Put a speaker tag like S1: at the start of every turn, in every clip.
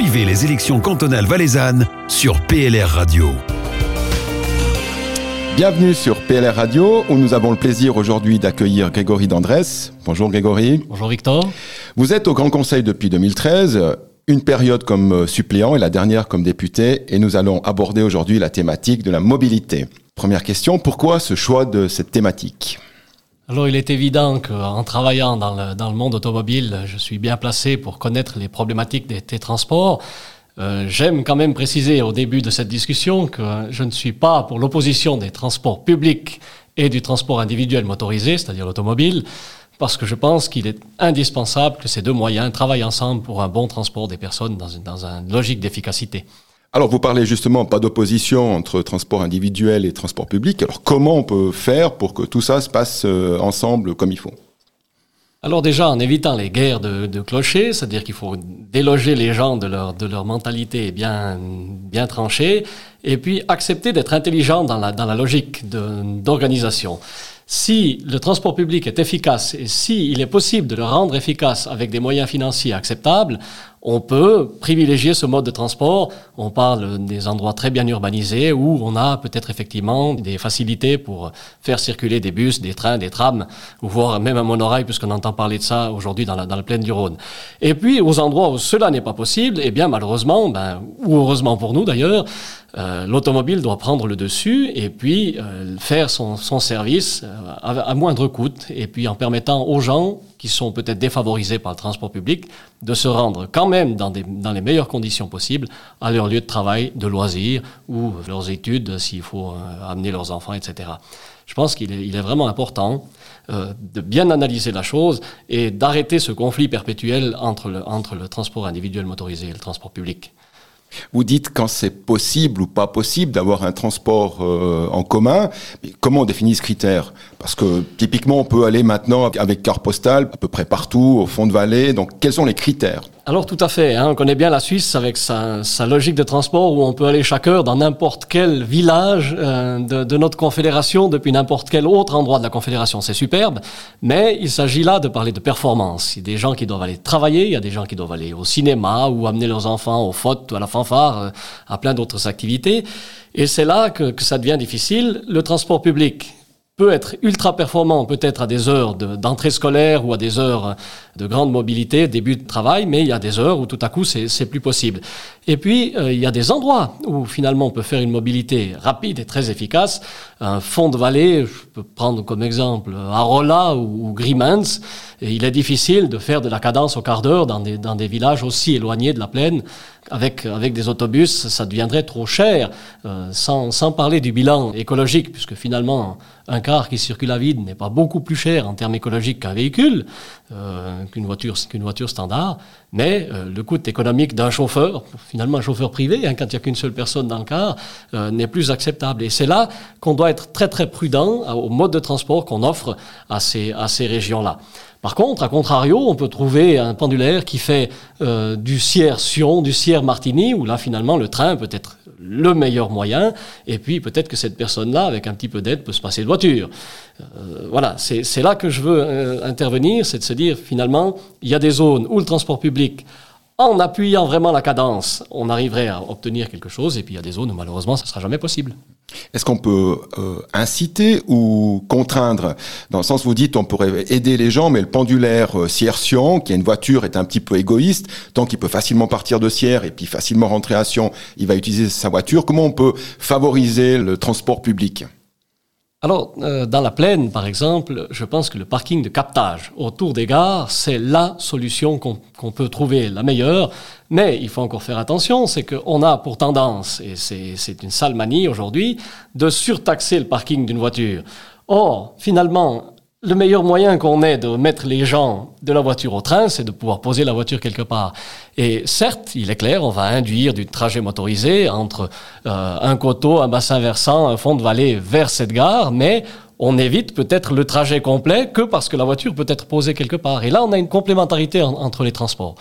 S1: Suivez les élections cantonales valaisannes sur PLR Radio.
S2: Bienvenue sur PLR Radio où nous avons le plaisir aujourd'hui d'accueillir Grégory Dandresse. Bonjour Grégory.
S3: Bonjour Victor.
S2: Vous êtes au Grand Conseil depuis 2013, une période comme suppléant et la dernière comme député et nous allons aborder aujourd'hui la thématique de la mobilité. Première question, pourquoi ce choix de cette thématique?
S3: Alors il est évident qu'en travaillant dans le, dans le, monde automobile, je suis bien placé pour connaître les problématiques des, transports. Euh, J'aime quand même préciser au début de cette discussion que je ne suis pas pour l'opposition des transports publics et du transport individuel motorisé, c'est-à-dire l'automobile, parce que je pense qu'il est indispensable que ces deux moyens travaillent ensemble pour un bon transport des personnes dans une, dans une logique d'efficacité.
S2: Alors, vous parlez justement pas d'opposition entre transport individuel et transport public. Alors, comment on peut faire pour que tout ça se passe euh, ensemble comme il faut?
S3: Alors déjà, en évitant les guerres de, clochers, c'est-à-dire qu'il faut déloger les gens de leur, de leur mentalité bien, bien tranchée, et puis accepter d'être intelligent dans la, dans la logique d'organisation. Si le transport public est efficace et il est possible de le rendre efficace avec des moyens financiers acceptables, on peut privilégier ce mode de transport. On parle des endroits très bien urbanisés où on a peut-être effectivement des facilités pour faire circuler des bus, des trains, des trams, voire même un monorail, puisqu'on entend parler de ça aujourd'hui dans la, plaine du Rhône. Et puis, aux endroits où cela n'est pas possible, eh bien, malheureusement, ben, ou heureusement pour nous d'ailleurs, euh, l'automobile doit prendre le dessus et puis euh, faire son, son service euh, à, à moindre coût et puis en permettant aux gens qui sont peut-être défavorisés par le transport public, de se rendre quand même dans, les meilleures conditions possibles à leur lieu de travail, de loisirs ou leurs études s'il faut euh, amener leurs enfants, etc. Je pense qu'il est, vraiment important euh, de bien analyser la chose et d'arrêter ce conflit perpétuel entre le transport individuel motorisé et le transport public.
S2: Vous dites quand c'est possible ou pas possible d'avoir un transport euh, en commun. Comment on définit ce critère? Parce que typiquement, on peut aller maintenant avec carte postale à peu près partout, au fond de vallée. Donc, quels sont les critères?
S3: Alors tout à fait, hein, on connaît bien la Suisse avec sa, sa, logique de transport où on peut aller chaque heure dans n'importe quel village euh, de, de, notre confédération depuis n'importe quel autre endroit de la confédération. C'est superbe, mais il s'agit là de parler de performance. Il y a des gens qui doivent aller travailler, il y a des gens qui doivent aller au cinéma ou amener leurs enfants au foot, à la fanfare, euh, à plein d'autres activités. Et c'est là que, que ça devient difficile. Le transport public, peut être ultra performant peut-être à des heures d'entrée de, scolaire ou à des heures de grande mobilité, début de travail, mais il y a des heures où tout à coup c'est plus possible. Et puis euh, il y a des endroits où finalement on peut faire une mobilité rapide et très efficace. Un fond de vallée, je peux prendre comme exemple Arola ou, ou Grimans, et il est difficile de faire de la cadence au quart d'heure dans des villages aussi éloignés de la plaine. Avec, avec des autobus, ça deviendrait trop cher, euh, sans, sans parler du bilan écologique, puisque finalement, un car qui circule à vide n'est pas beaucoup plus cher en termes écologiques qu'un véhicule, euh, qu'une voiture, qu'une voiture standard, mais euh, le coût économique d'un chauffeur, finalement un chauffeur privé, hein, quand il n'y a qu'une seule personne dans le car, euh, n'est plus acceptable. Et c'est là qu'on doit être très très prudent au mode de transport qu'on offre à ces, à ces régions-là. Par contre, à contrario, on peut trouver un pendulaire qui fait euh, du Sierre-Sion, du Sierre-Martigny, où là, finalement, le train peut être le meilleur moyen, et puis peut-être que cette personne-là, avec un petit peu d'aide, peut se passer de voiture. Euh, voilà, c'est là que je veux euh, intervenir, c'est de se dire, finalement, il y a des zones où le transport public en appuyant vraiment la cadence, on arriverait à obtenir quelque chose, et puis il y a des zones où malheureusement, ça ne sera jamais possible.
S2: Est-ce qu'on peut euh, inciter ou contraindre? Dans le sens, vous dites, on pourrait aider les gens, mais le pendulaire euh, Sierre-Sion, qui a une voiture, est un petit peu égoïste. Tant qu'il peut facilement partir de Sierre et puis facilement rentrer à Sion, il va utiliser sa voiture. Comment on peut favoriser le transport public?
S3: Alors, euh, dans la plaine, par exemple, je pense que le parking de captage autour des gares, c'est la solution qu'on qu peut trouver, la meilleure. Mais il faut encore faire attention, c'est qu'on a pour tendance, et c'est une sale manie aujourd'hui, de surtaxer le parking d'une voiture. Or, finalement, le meilleur moyen qu'on ait de mettre les gens de la voiture au train, c'est de pouvoir poser la voiture quelque part. Et certes, il est clair, on va induire du trajet motorisé entre euh, un coteau, un bassin versant, un fond de vallée vers cette gare, mais on évite peut-être le trajet complet que parce que la voiture peut être posée quelque part. Et là, on a une complémentarité en, entre les transports.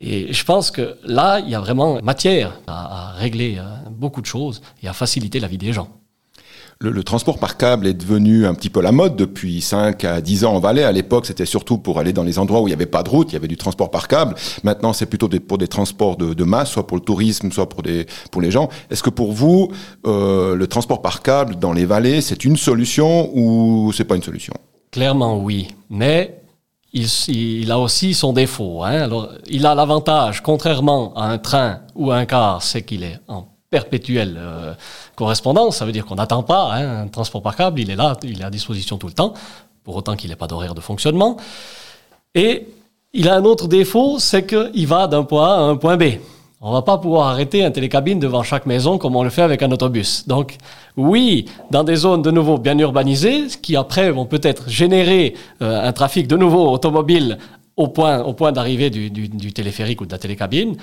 S3: Et je pense que là, il y a vraiment matière à, à régler euh, beaucoup de choses et à faciliter la vie des gens.
S2: Le, transport par câble est devenu un petit peu la mode depuis 5 à 10 ans en Valais. À l'époque, c'était surtout pour aller dans les endroits où il n'y avait pas de route, il y avait du transport par câble. Maintenant, c'est plutôt des, pour des transports de, masse, soit pour le tourisme, soit pour, les gens. Est-ce que pour vous, euh, le transport par câble dans les vallées, c'est une solution ou c'est pas une solution?
S3: Clairement, oui. Mais il, a aussi son défaut. Hein. Il a l'avantage, contrairement à un train ou un car, c'est qu'il est en perpétuelle euh, correspondance. Ça veut dire qu'on n'attend pas hein, un transport par câble, il est là, il est à disposition tout le temps, pour autant qu'il n'ait pas d'horaire de fonctionnement. Et il a un autre défaut, c'est qu'il va d'un point A à un point B. On va pas pouvoir arrêter un télécabine devant chaque maison comme on le fait avec un autobus. Donc, oui, dans des zones de nouveau bien urbanisées, qui après vont peut-être générer euh, un trafic de nouveau automobile au point, au point d'arrivée du, du, du, téléphérique ou de la télécabine.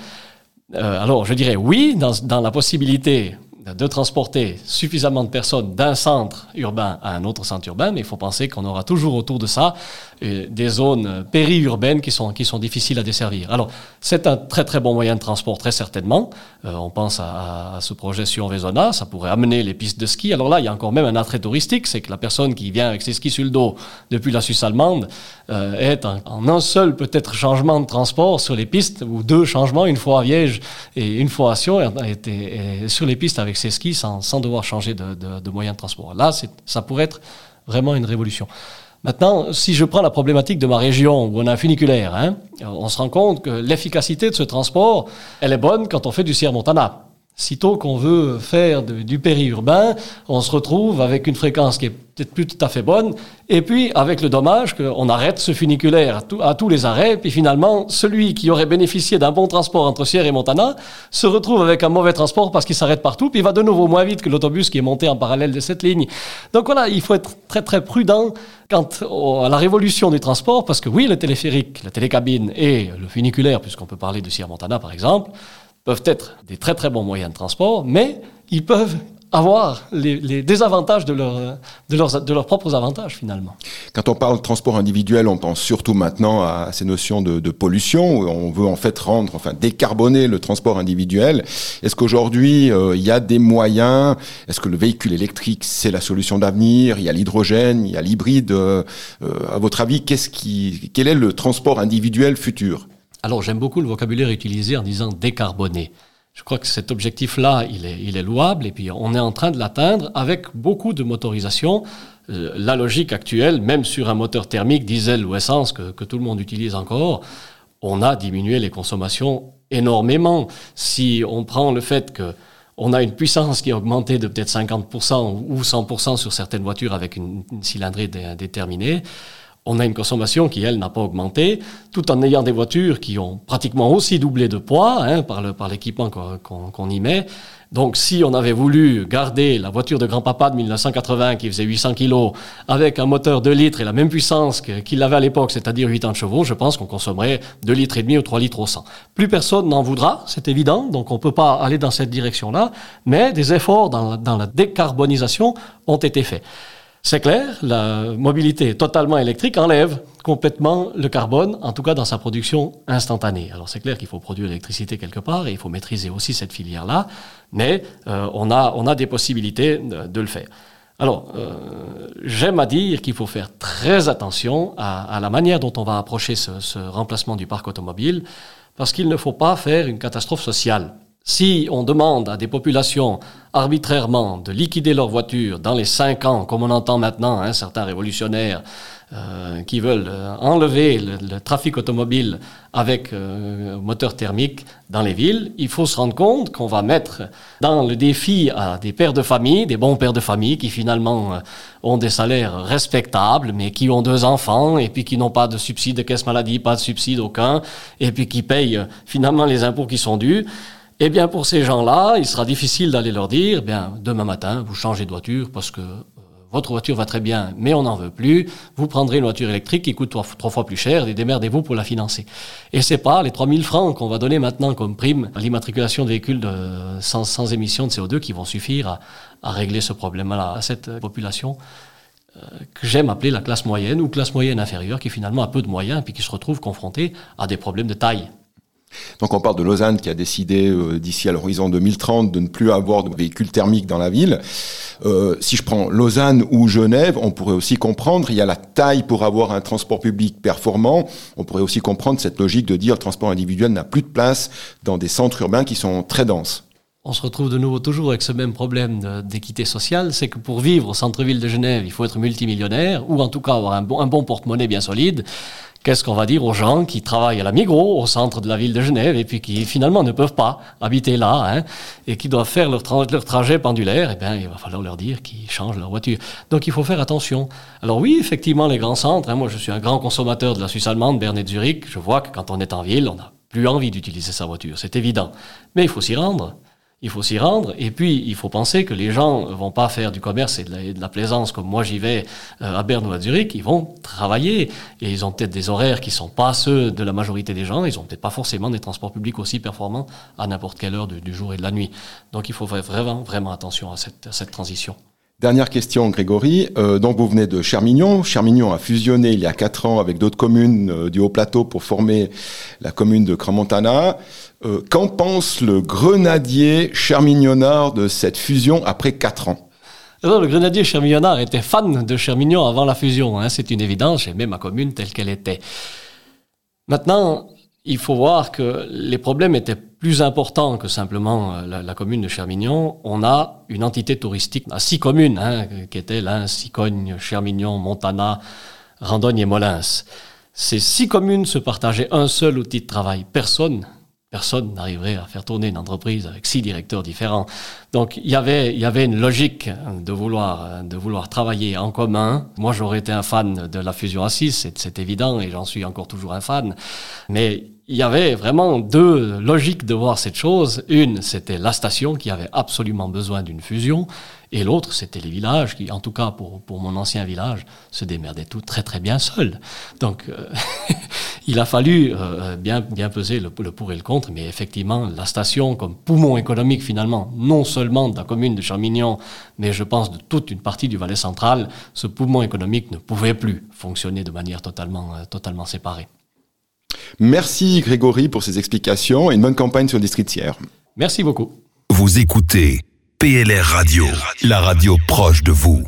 S3: Euh, alors, je dirais oui, dans, dans la possibilité de transporter suffisamment de personnes d'un centre urbain à un autre centre urbain, mais il faut penser qu'on aura toujours autour de ça des zones périurbaines qui sont, qui sont difficiles à desservir. Alors, c'est un très très bon moyen de transport, très certainement. Euh, on pense à, ce projet sur Vezona, ça pourrait amener les pistes de ski. Alors là, il y a encore même un attrait touristique, c'est que la personne qui vient avec ses skis sur le dos depuis la Suisse allemande euh, est en, un seul peut-être changement de transport sur les pistes, ou deux changements, une fois à Viège et une fois à Sion, et, sur les pistes avec ses skis sans, sans devoir changer de, de moyen de transport. Là, ça pourrait être vraiment une révolution. Maintenant, si je prends la problématique de ma région où on a un funiculaire, hein, on se rend compte que l'efficacité de ce transport, elle est bonne quand on fait du Sierra Montana. Sitôt qu'on veut faire du périurbain, on se retrouve avec une fréquence qui est peut-être plus tout à fait bonne, et puis avec le dommage qu'on arrête ce funiculaire à, tous les arrêts, puis finalement, celui qui aurait bénéficié d'un bon transport entre Sierre et Montana se retrouve avec un mauvais transport parce qu'il s'arrête partout, puis il va de nouveau moins vite que l'autobus qui est monté en parallèle de cette ligne. Donc voilà, il faut être très très prudent quant à la révolution du transport, parce que oui, le téléphérique, la télécabine et le funiculaire, puisqu'on peut parler de Sierre Montana par exemple, peuvent être des très très bons moyens de transport, mais ils peuvent avoir les, désavantages de, leur, de, leurs, de leurs propres avantages finalement.
S2: Quand on parle de transport individuel, on pense surtout maintenant à ces notions de, de pollution. On veut en fait rendre, enfin décarboner le transport individuel. Est-ce qu'aujourd'hui euh, il y a des moyens? Est-ce que le véhicule électrique c'est la solution d'avenir? Il y a l'hydrogène, il y a l'hybride. Euh, euh à votre avis, qu'est-ce qui, quel est le transport individuel futur?
S3: Alors j'aime beaucoup le vocabulaire utilisé en disant décarboner. Je crois que cet objectif-là, il est, il est louable et puis on est en train de l'atteindre avec beaucoup de motorisation. Euh, la logique actuelle, même sur un moteur thermique, diesel ou essence que, que tout le monde utilise encore, on a diminué les consommations énormément. Si on prend le fait que on a une puissance qui a augmenté de peut-être 50% ou 100% sur certaines voitures avec une, une cylindrée déterminée, on a une consommation qui, elle, n'a pas augmenté, tout en ayant des voitures qui ont pratiquement aussi doublé de poids hein, par, le, par l'équipement qu'on, y met. Donc, si on avait voulu garder la voiture de grand-papa de 1980 qui faisait 800 kg avec un moteur 2 litres et la même puissance qu'il avait à l'époque, c'est-à-dire 80 chevaux, je pense qu'on consommerait 2 litres et demi ou 3 litres au 100. Plus personne n'en voudra, c'est évident, donc on peut pas aller dans cette direction-là, mais des efforts dans dans la décarbonisation ont été faits. C'est clair, la mobilité totalement électrique enlève complètement le carbone, en tout cas dans sa production instantanée. Alors c'est clair qu'il faut produire l'électricité quelque part et il faut maîtriser aussi cette filière-là, mais euh, on, a, des possibilités de, le faire. Alors, euh, j'aime à dire qu'il faut faire très attention à, la manière dont on va approcher ce remplacement du parc automobile, parce qu'il ne faut pas faire une catastrophe sociale. Si on demande à des populations arbitrairement de liquider leur voiture dans les cinq ans, comme on entend maintenant hein, certains révolutionnaires euh, qui veulent euh, enlever le, trafic automobile avec euh, moteur thermique dans les villes, il faut se rendre compte qu'on va mettre dans le défi à des pères de famille, des bons pères de famille qui finalement euh, ont des salaires respectables, mais qui ont deux enfants et puis qui n'ont pas de subside de caisse maladie, pas de subside aucun, et puis qui payent finalement les impôts qui sont dus. Eh bien, pour ces gens-là, il sera difficile d'aller leur dire, eh bien, demain matin, vous changez de voiture parce que euh, votre voiture va très bien, mais on n'en veut plus. Vous prendrez une voiture électrique qui coûte trois, fois plus cher et démerdez-vous pour la financer. Et c'est pas les 3000 francs qu'on va donner maintenant comme prime à l'immatriculation de véhicules sans, émission de CO2 qui vont suffire à, régler ce problème-là à cette population euh, que j'aime appeler la classe moyenne ou classe moyenne inférieure qui finalement a peu de moyens et qui se retrouve confrontée à des problèmes de taille.
S2: Donc on parle de Lausanne qui a décidé euh, d'ici à l'horizon 2030 de ne plus avoir de véhicules thermiques dans la ville. Euh, si je prends Lausanne ou Genève, on pourrait aussi comprendre, il y a la taille pour avoir un transport public performant. On pourrait aussi comprendre cette logique de dire le transport individuel n'a plus de place dans des centres urbains qui sont très denses
S3: on se retrouve de nouveau toujours avec ce même problème d'équité sociale, c'est que pour vivre au centre-ville de Genève, il faut être multimillionnaire, ou en tout cas avoir un bon, porte-monnaie bien solide. Qu'est-ce qu'on va dire aux gens qui travaillent à la Migros, au centre de la ville de Genève, et puis qui finalement ne peuvent pas habiter là, hein, et qui doivent faire leur, trajet pendulaire Eh bien, il va falloir leur dire qu'ils changent leur voiture. Donc il faut faire attention. Alors oui, effectivement, les grands centres, hein, moi je suis un grand consommateur de la Suisse allemande, Berne Zurich, je vois que quand on est en ville, on n'a plus envie d'utiliser sa voiture, c'est évident. Mais il faut s'y rendre il faut s'y rendre. Et puis, il faut penser que les gens vont pas faire du commerce et de la, plaisance comme moi j'y vais euh, à Berne ou à Zurich. Ils vont travailler et ils ont peut-être des horaires qui sont pas ceux de la majorité des gens. Ils ont peut-être pas forcément des transports publics aussi performants à n'importe quelle heure du, jour et de la nuit. Donc, il faut vraiment, vraiment attention à cette transition.
S2: Dernière question, Grégory. Euh, donc vous venez de Chermignon. Chermignon a fusionné il y a quatre ans avec d'autres communes euh, du Haut-Plateau pour former la commune de Cramontana. Euh, qu'en pense le grenadier chermignonard de cette fusion après quatre ans?
S3: Le grenadier chermignonard était fan de Chermignon avant la fusion. Hein, c'est une évidence, j'aimais ma commune telle qu'elle était. Maintenant, il faut voir que les problèmes étaient plus importants que simplement euh, la, commune de Chermignon. On a une entité touristique à six communes, hein, qui étaient Lens, Sicogne, Chermignon, Montana, Randogne et Molins. Ces six communes se partageaient un seul outil de travail. Personne personne n'arriverait à faire tourner une entreprise avec six directeurs différents. Donc il y avait, il y avait une logique de vouloir, de vouloir travailler en commun. Moi j'aurais été un fan de la fusion à 6, c'est évident, et j'en suis encore toujours un fan. Mais il y avait vraiment deux logiques de voir cette chose. Une, c'était la station qui avait absolument besoin d'une fusion, et l'autre, c'était les villages qui, en tout cas pour, pour mon ancien village, se démerdaient tout très très bien seuls. Donc, euh, il a fallu euh, bien, bien peser le, pour et le contre, mais effectivement, la station comme poumon économique finalement, non seulement de la commune de Charmignon, mais je pense de toute une partie du Valais central, ce poumon économique ne pouvait plus fonctionner de manière totalement, euh, totalement séparée.
S2: Merci Grégory pour ces explications et une bonne campagne sur le district tiers.
S3: Merci beaucoup.
S1: Vous écoutez PLR Radio, la radio proche de vous.